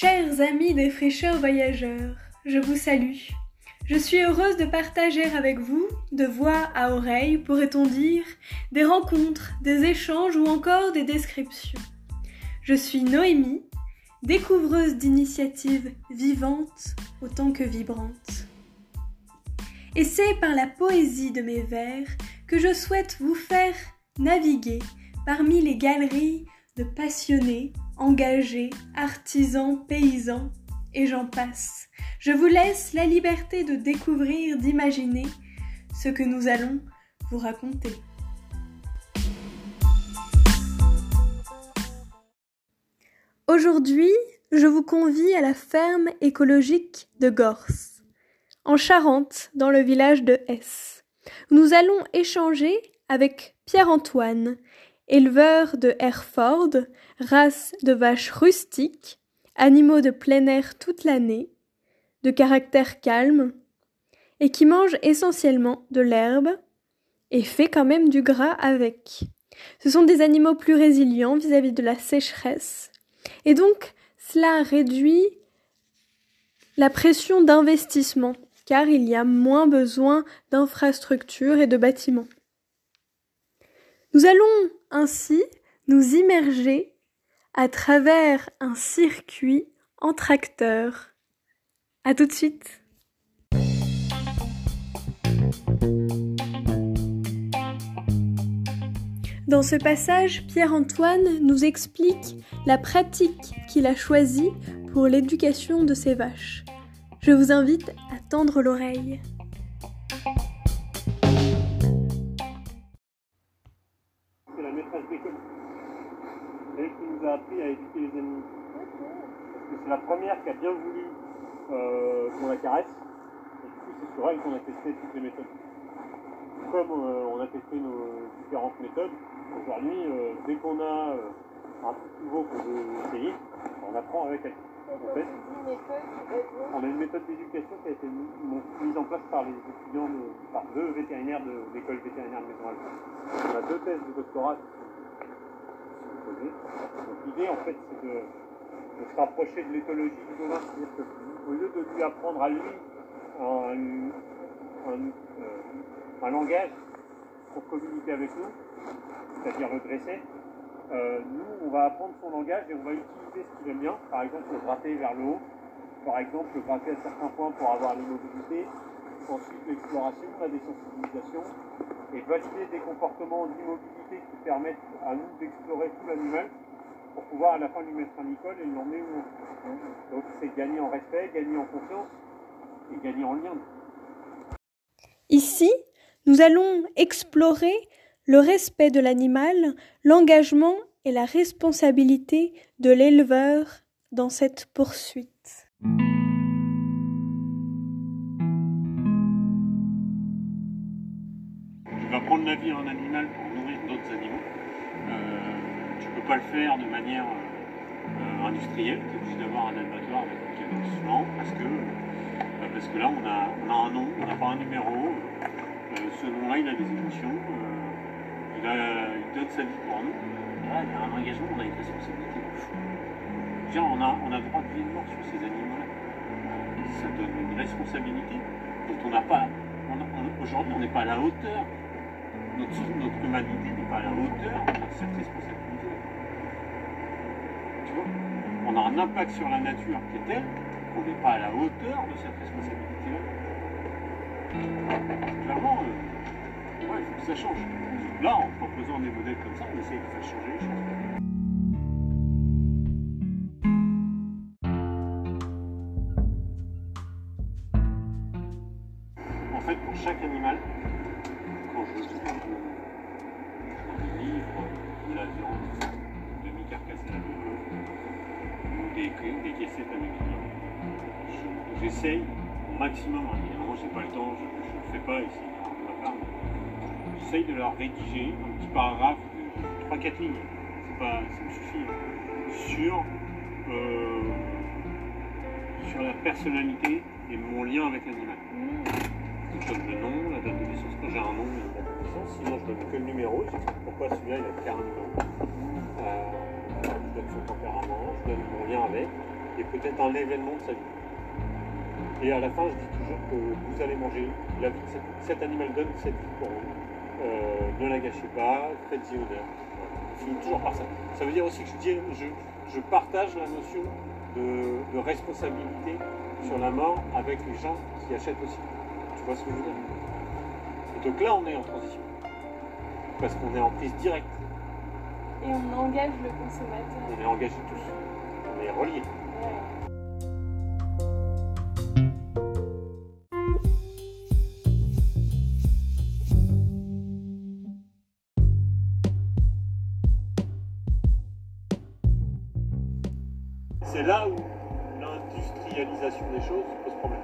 Chers amis des fraîcheurs voyageurs, je vous salue. Je suis heureuse de partager avec vous, de voix à oreille, pourrait-on dire, des rencontres, des échanges ou encore des descriptions. Je suis Noémie, découvreuse d'initiatives vivantes autant que vibrantes. Et c'est par la poésie de mes vers que je souhaite vous faire naviguer parmi les galeries de passionnés, engagés, artisans, paysans, et j'en passe. Je vous laisse la liberté de découvrir, d'imaginer ce que nous allons vous raconter. Aujourd'hui, je vous convie à la ferme écologique de Gorse, en Charente, dans le village de Hesse. Nous allons échanger avec Pierre-Antoine, éleveur de Hereford, race de vaches rustiques, animaux de plein air toute l'année, de caractère calme, et qui mange essentiellement de l'herbe et fait quand même du gras avec. Ce sont des animaux plus résilients vis-à-vis de la sécheresse, et donc cela réduit la pression d'investissement, car il y a moins besoin d'infrastructures et de bâtiments. Nous allons ainsi nous immerger à travers un circuit en tracteur. À tout de suite. Dans ce passage, Pierre-Antoine nous explique la pratique qu'il a choisie pour l'éducation de ses vaches. Je vous invite à tendre l'oreille. Appris à éduquer les animaux. Parce que c'est la première qui a bien voulu euh, qu'on la caresse. Et du coup, c'est sur elle qu'on a testé toutes les méthodes. Comme euh, on a testé nos différentes méthodes, aujourd'hui, euh, dès qu'on a un truc nouveau qu'on veut essayer, on apprend avec elle. En fait, on a une méthode d'éducation qui a été mise en place par les étudiants, par deux vétérinaires de l'école vétérinaire de Maison On a deux thèses de doctorat donc l'idée en fait c'est de, se rapprocher de l'éthologie. Du bovin, c'est-à-dire qu'au lieu de lui apprendre à lui un, euh, langage pour communiquer avec nous, c'est-à-dire le dresser, euh, nous on va apprendre son langage et on va utiliser ce qu'il aime bien, par exemple le gratter vers le haut, par exemple le gratter à certains points pour avoir l'immobilité, ensuite l'exploration, la désensibilisation, et valider des comportements d'immobilité qui permettent à nous d'explorer tout l'animal pour pouvoir à la fin lui mettre un école et l'emmener où on Donc c'est gagner en respect, gagner en confiance et gagner en lien. Ici, nous allons explorer le respect de l'animal, l'engagement et la responsabilité de l'éleveur dans cette poursuite. Prendre la vie en animal pour nourrir d'autres animaux. Euh, tu ne peux pas le faire de manière euh, industrielle, tu es obligé d'avoir un abattoir avec lequel souvent parce que, euh, parce que là on a, on a un nom, on n'a pas un numéro. ce nom-là il a des émotions, il, donne sa vie pour nous. là, il y a un engagement, on a une responsabilité on a, on a droit de vie mort sur ces animaux-là. Ça donne une responsabilité dont on n'a pas. Aujourd'hui, on n'est pas à la hauteur notre, humanité n'est pas à la hauteur de cette responsabilité. Tu vois On a un impact sur la nature qui est tel qu'on n'est pas à la hauteur de cette responsabilité-là. Clairement, euh, il faut que ça change. Là, en proposant des modèles comme ça, on essaye de faire changer les choses. En fait, pour chaque animal, je trouve des livres, de la viande, ou des, J'essaye au maximum, hein, évidemment j'ai pas le temps, je ne le fais pas ici, va J'essaye de leur rédiger un petit paragraphe de 3-4 lignes, pas, ça me suffit, hein, sur, euh, sur la personnalité et mon lien avec l'animal. Mmh je donne le nom, la date de naissance quand j'ai un nom et une date de naissance. Sinon, je donne que le numéro. J'explique pourquoi celui-là, il a qu'un numéro. Euh, je donne son tempérament, je donne mon lien avec. et peut-être un événement de sa vie. Et à la fin, je dis toujours que vous allez manger la vie de cet, animal donne cette vie pour vous. Euh, ne la gâchez pas, faites-y honneur. Je finis toujours par ça. Ça veut dire aussi que je- je partage la notion de, de responsabilité sur la mort avec les gens qui achètent aussi. Tu vois ce que je veux dire? Et donc là, on est en transition. Parce qu'on est en prise directe. Et on engage le consommateur. On est engagés tous. On est reliés. C'est là où l'industrialisation des choses pose problème.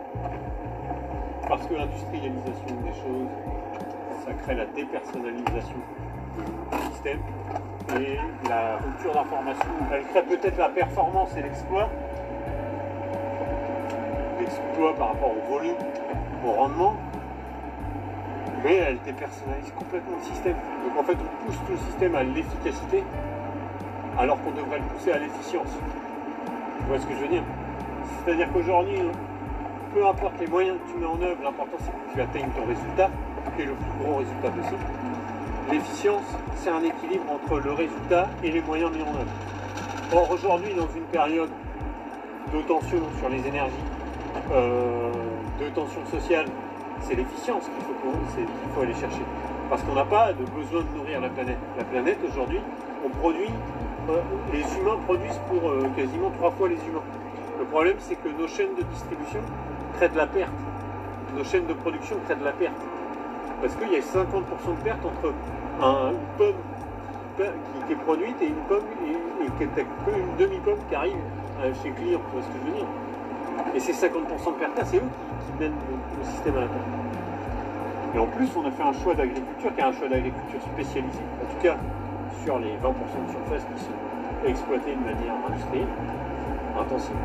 Parce que l'industrialisation des choses, ça crée la dépersonnalisation du système et la rupture d'information. Elle crée peut-être la performance et l'exploit. L'exploit par rapport au volume, au rendement, mais elle dépersonnalise complètement le système. Donc en fait, on pousse tout le système à l'efficacité alors qu'on devrait le pousser à l'efficience. Tu vois ce que je veux dire? C'est-à-dire qu'aujourd'hui, peu importe les moyens que tu mets en œuvre, l'important c'est que tu atteignes ton résultat, qui est le plus gros résultat possible. L'efficience, c'est un équilibre entre le résultat et les moyens mis en œuvre. Or, aujourd'hui, dans une période de tension sur les énergies, euh, de tension sociale, c'est l'efficience qu'il faut, faut aller chercher. Parce qu'on n'a pas de besoin de nourrir la planète. La planète, aujourd'hui, on produit, euh, les humains produisent pour euh, quasiment trois fois les humains. Le problème, c'est que nos chaînes de distribution créent de la perte. Nos chaînes de production créent de la perte. Parce qu'il y a 50% de perte entre un- une pomme qui, est produite et une pomme et, une demi-pomme qui arrive chez le client. Tu vois ce que je veux dire? Et ces 50% de perte c'est eux qui, mènent le, système à la perte. Et en plus, on a fait un choix d'agriculture qui est un choix d'agriculture spécialisé. En tout cas, sur les 20% de surface qui sont exploitées de manière industrielle, intensive.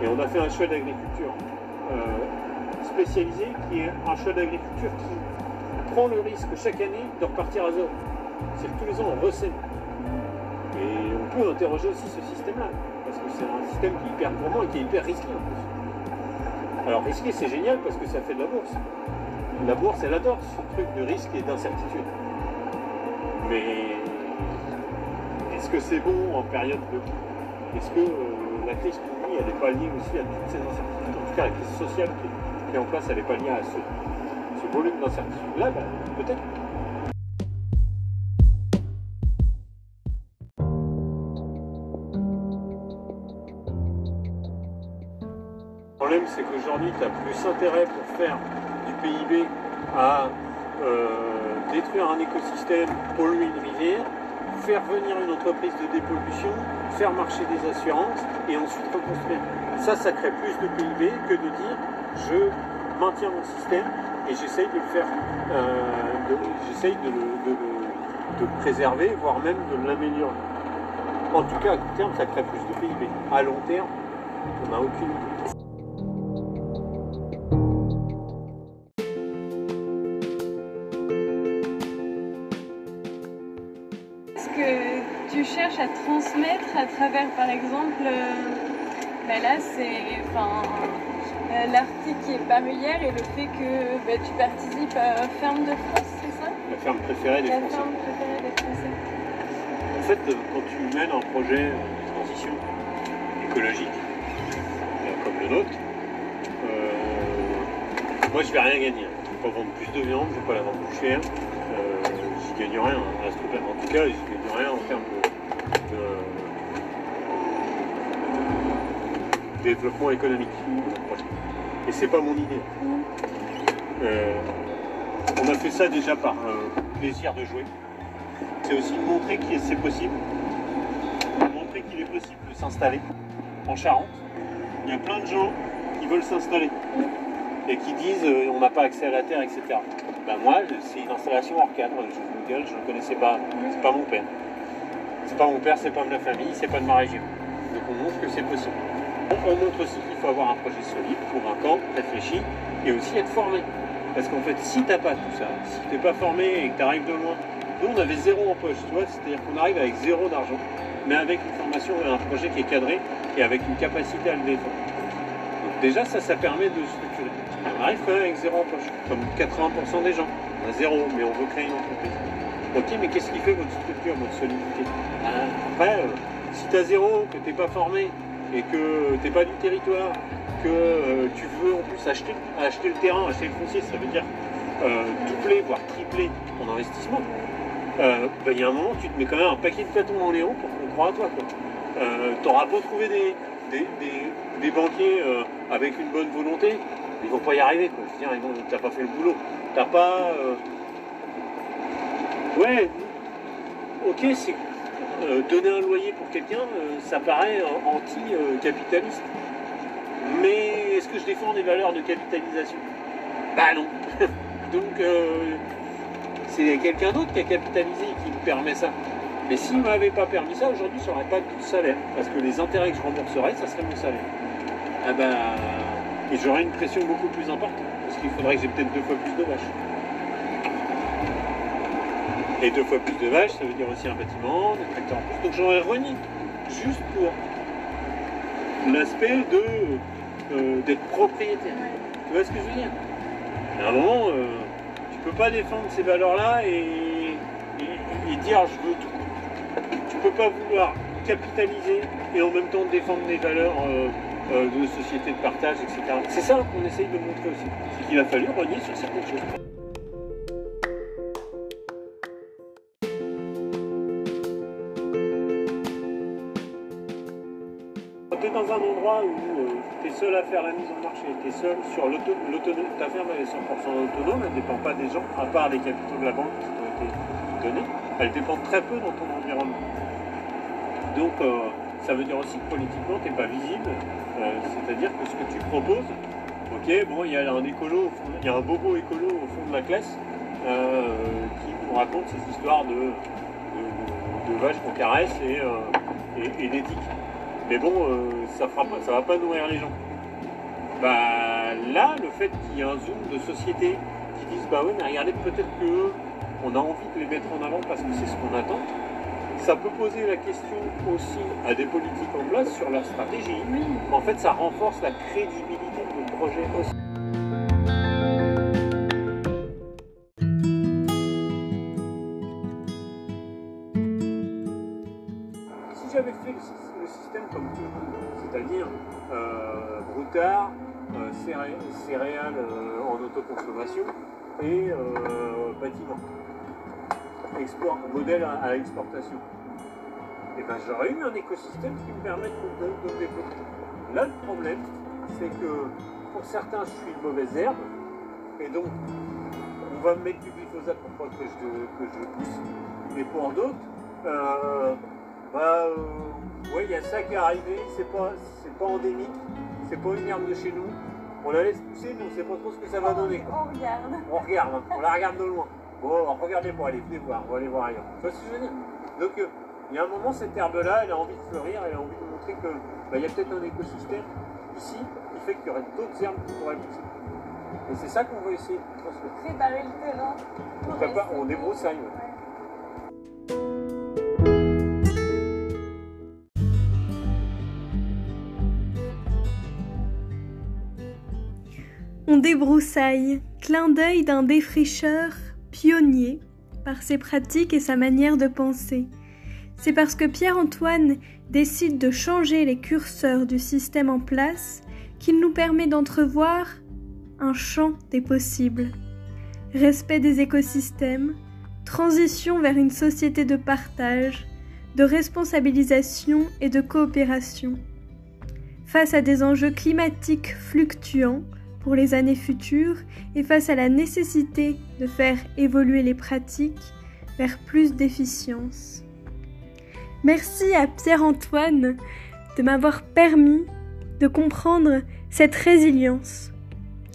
Et on a fait un choix d'agriculture euh, spécialisé qui est un choix d'agriculture qui prend le risque chaque année de repartir à zéro. C'est-à-dire que tous les ans, on recèle. Et on peut interroger aussi ce système-là, parce que c'est un système qui est hyper gourmand et qui est hyper risqué en plus. Alors risqué, c'est génial parce que ça fait de la bourse. La bourse, elle adore ce truc de risque et d'incertitude. Mais est-ce que c'est bon en période de... Est-ce que euh, la crise elle n'est pas liée aussi à toutes ces incertitudes? En tout cas, la crise sociale qui est, qui est en place, elle n'est pas liée à ce, volume d'incertitude-là ben, Peut-être. Le problème, c'est qu'aujourd'hui, tu as plus intérêt pour faire du PIB à euh, détruire un écosystème, polluer une rivière, faire venir une entreprise de dépollution, faire marcher des assurances et ensuite reconstruire. Ça, ça crée plus de PIB que de dire je maintiens mon système et j'essaye de le faire, euh, j'essaye de le, de de préserver, voire même de l'améliorer. En tout cas, à court terme, ça crée plus de PIB. À long terme, on n'a aucune idée. Ce que tu cherches à transmettre à travers, par exemple, euh, bah là, c'est enfin, l'article qui est paru hier et le fait que bah, tu participes à Ferme de France, c'est ça? La ferme préférée des La Français. ferme préférée des Français. En fait, euh, quand tu mènes un projet de transition écologique, euh, comme le nôtre, euh, moi je vais rien gagner. Je vais pas vendre plus de viande, je vais pas la vendre plus cher, euh, j'y gagne rien à ce truc-là. En tout cas, j'y gagne rien en termes de, de développement économique. Et c'est pas mon idée. Euh, on a fait ça déjà par euh, plaisir de jouer. C'est aussi montrer que c'est possible. Montrer qu'il est possible de s'installer en Charente. Il y a plein de gens qui veulent s'installer et qui disent euh, on n'a pas accès à la terre, etc. Ben moi, c'est une installation hors cadre. Je gueule, je ne connaissais pas. C'est pas mon père. C'est pas mon père, c'est pas de ma famille, c'est pas de ma région. Donc on montre que c'est possible. On montre aussi qu'il faut avoir un projet solide, convaincant, réfléchi et aussi être formé. Parce qu'en fait, si tu n'as pas tout ça, si tu n'es pas formé et que tu arrives de loin Nous, on avait zéro en poche, tu vois, c'est-à-dire qu'on arrive avec zéro d'argent, mais avec une formation et un projet qui est cadré et avec une capacité à le défendre. Donc déjà, ça, ça permet de structurer. On arrive quand même avec zéro en poche, comme 80% des gens. On a zéro, mais on veut créer une entreprise. Ok, mais qu'est-ce qui fait votre structure, votre solidité? Ben, Après, euh, si tu as zéro, que tu n'es pas formé et que tu n'es pas du territoire, que euh, tu veux en plus acheter, acheter le terrain, acheter le foncier, ça veut dire euh, doubler, voire tripler ton investissement, euh, ben, il y a un moment, tu te mets quand même un paquet de bâtons dans les roues pour qu'on croit à toi. tu auras beau trouver des, des, des- banquiers euh, avec une bonne volonté, ils vont pas y arriver. Quoi. Je veux dire, t'as pas fait le boulot. T'as pas. euh, Ouais, ok, c'est. Euh, donner un loyer pour quelqu'un, euh, ça paraît euh, anti-capitaliste. Mais est-ce que je défends des valeurs de capitalisation? Bah non. Donc c'est quelqu'un d'autre qui a capitalisé et qui me permet ça. Mais s'il ne m'avait pas permis ça, aujourd'hui, je n'aurais pas de salaire. Parce que les intérêts que je rembourserais, ça serait mon salaire. Ah bah. Et j'aurais une pression beaucoup plus importante. Parce qu'il faudrait que j'ai peut-être deux fois plus de vaches. Et deux fois plus de vaches, ça veut dire aussi un bâtiment, des tracteurs en plus. Donc j'aurais renié. Juste pour l'aspect de euh, d'être propriétaire. Tu vois ce que je veux dire? À un moment, euh, tu peux pas défendre ces valeurs-là et, et- et dire je veux tout. Tu peux pas vouloir capitaliser et en même temps défendre des valeurs euh, euh, de société de partage, etc. C'est ça qu'on essaye de montrer aussi. C'est qu'il a fallu renier sur certaines choses. Un endroit où tu es seul à faire la mise en marché, tu es seul sur l'auto- l'autonomie, ta ferme est 100% autonome, elle ne dépend pas des gens, à part les capitaux de la banque qui t'ont été donnés, elle dépend très peu dans ton environnement. Donc euh, ça veut dire aussi que politiquement tu n'es pas visible, euh, c'est-à-dire que ce que tu proposes, ok, bon, il y a un écolo, il y a un bobo écolo au fond de la classe euh, qui nous raconte ces histoires de, vaches qu'on caresse euh, et- et d'éthique. Mais bon, euh, ça fera pas, ça va pas nourrir les gens. Bah là, le fait qu'il y ait un zoom de société qui disent bah oui, mais regardez, peut-être que on a envie de les mettre en avant parce que c'est ce qu'on attend. Ça peut poser la question aussi à des politiques en place sur la stratégie. En fait, ça renforce la crédibilité de nos projets aussi. Euh, céréales euh, en autoconsommation et euh, bâtiment, export, modèle à, exportation, et ben j'aurais eu un écosystème qui me permette de, de- me développer. Là, le problème, c'est que pour certains, je suis une mauvaise herbe, et donc on va me mettre du glyphosate pour pas que je, que je pousse, et pour d'autres, bah, ouais, il y a ça qui est arrivé, c'est pas, pas endémique, c'est pas une herbe de chez nous. On la laisse pousser, mais on sait pas trop ce que ça va donner. quoi. On regarde. On regarde, on la regarde de loin. Bon, regardez pour aller, venez voir, on va aller voir ailleurs. Tu vois ce que je veux dire? Donc, euh, il y a un moment, cette herbe-là, elle a envie de fleurir, elle a envie de montrer que bah, y a peut-être un écosystème ici qui fait qu'il y aurait d'autres herbes qui pourraient pousser. Et c'est ça qu'on veut essayer de transmettre. Préparer le terrain. On prépare, on débroussaille. Ouais. On débroussaille, clin d'œil d'un défricheur pionnier par ses pratiques et sa manière de penser. C'est parce que Pierre-Antoine décide de changer les curseurs du système en place qu'il nous permet d'entrevoir un champ des possibles. Respect des écosystèmes, transition vers une société de partage, de responsabilisation et de coopération. Face à des enjeux climatiques fluctuants, pour les années futures et face à la nécessité de faire évoluer les pratiques vers plus d'efficience. Merci à Pierre-Antoine de m'avoir permis de comprendre cette résilience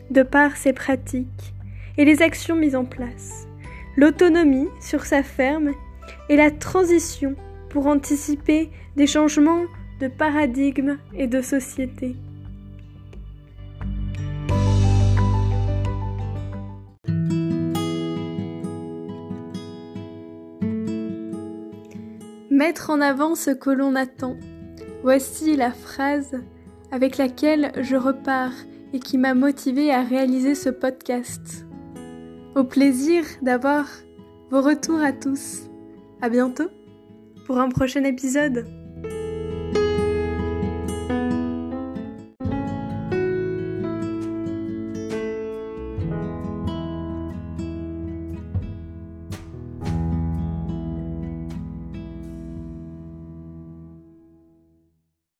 de par ses pratiques et les actions mises en place, l'autonomie sur sa ferme et la transition pour anticiper des changements de paradigme et de société. Mettre en avant ce que l'on attend. Voici la phrase avec laquelle je repars et qui m'a motivé à réaliser ce podcast. Au plaisir d'avoir vos retours à tous. À bientôt pour un prochain épisode.